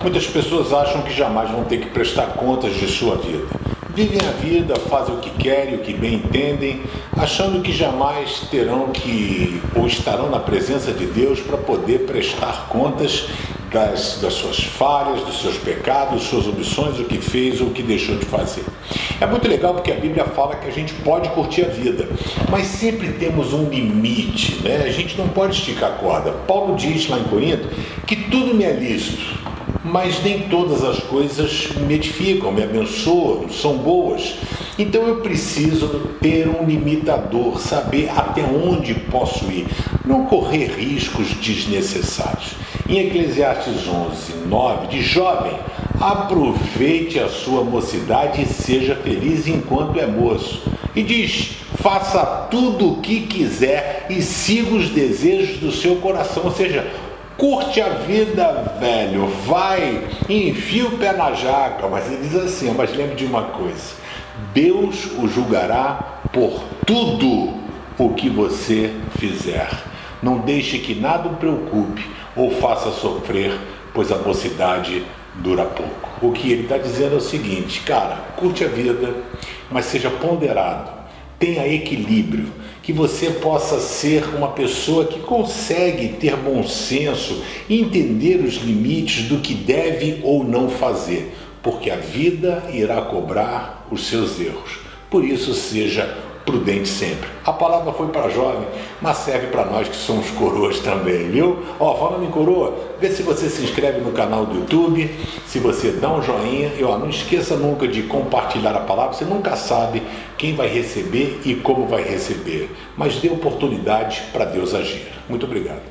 Muitas pessoas acham que jamais vão ter que prestar contas de sua vida. Vivem a vida, fazem o que querem, o que bem entendem, achando que jamais terão que ou estarão na presença de Deus para poder prestar contas das, das, suas falhas, dos seus pecados, suas omissões, o que fez ou o que deixou de fazer. É muito legal porque a Bíblia fala que a gente pode curtir a vida, mas sempre temos um limite, né? A gente não pode esticar a corda. Paulo diz lá em Corinto que tudo me é lícito, mas nem todas as coisas me edificam, me abençoam, são boas. Então eu preciso ter um limitador, saber até onde posso ir, não correr riscos desnecessários. Em Eclesiastes 11, 9, de jovem, aproveite a sua mocidade e seja feliz enquanto é moço. E diz: faça tudo o que quiser e siga os desejos do seu coração, ou seja, Curte a vida, velho, vai, enfia o pé na jaca. Mas ele diz assim: mas lembre de uma coisa: Deus o julgará por tudo o que você fizer. Não deixe que nada o preocupe ou faça sofrer, pois a mocidade dura pouco. O que ele está dizendo é o seguinte, cara, curte a vida, mas seja ponderado, tenha equilíbrio que você possa ser uma pessoa que consegue ter bom senso entender os limites do que deve ou não fazer, porque a vida irá cobrar os seus erros. Por isso, seja prudente sempre. A palavra foi para jovem, mas serve para nós que somos coroas também, viu? Ó, falando em coroa, vê se você se inscreve no canal do YouTube, se você dá um joinha e ó, não esqueça nunca de compartilhar a palavra, você nunca sabe quem vai receber e como vai receber, mas dê oportunidade para Deus agir. Muito obrigado.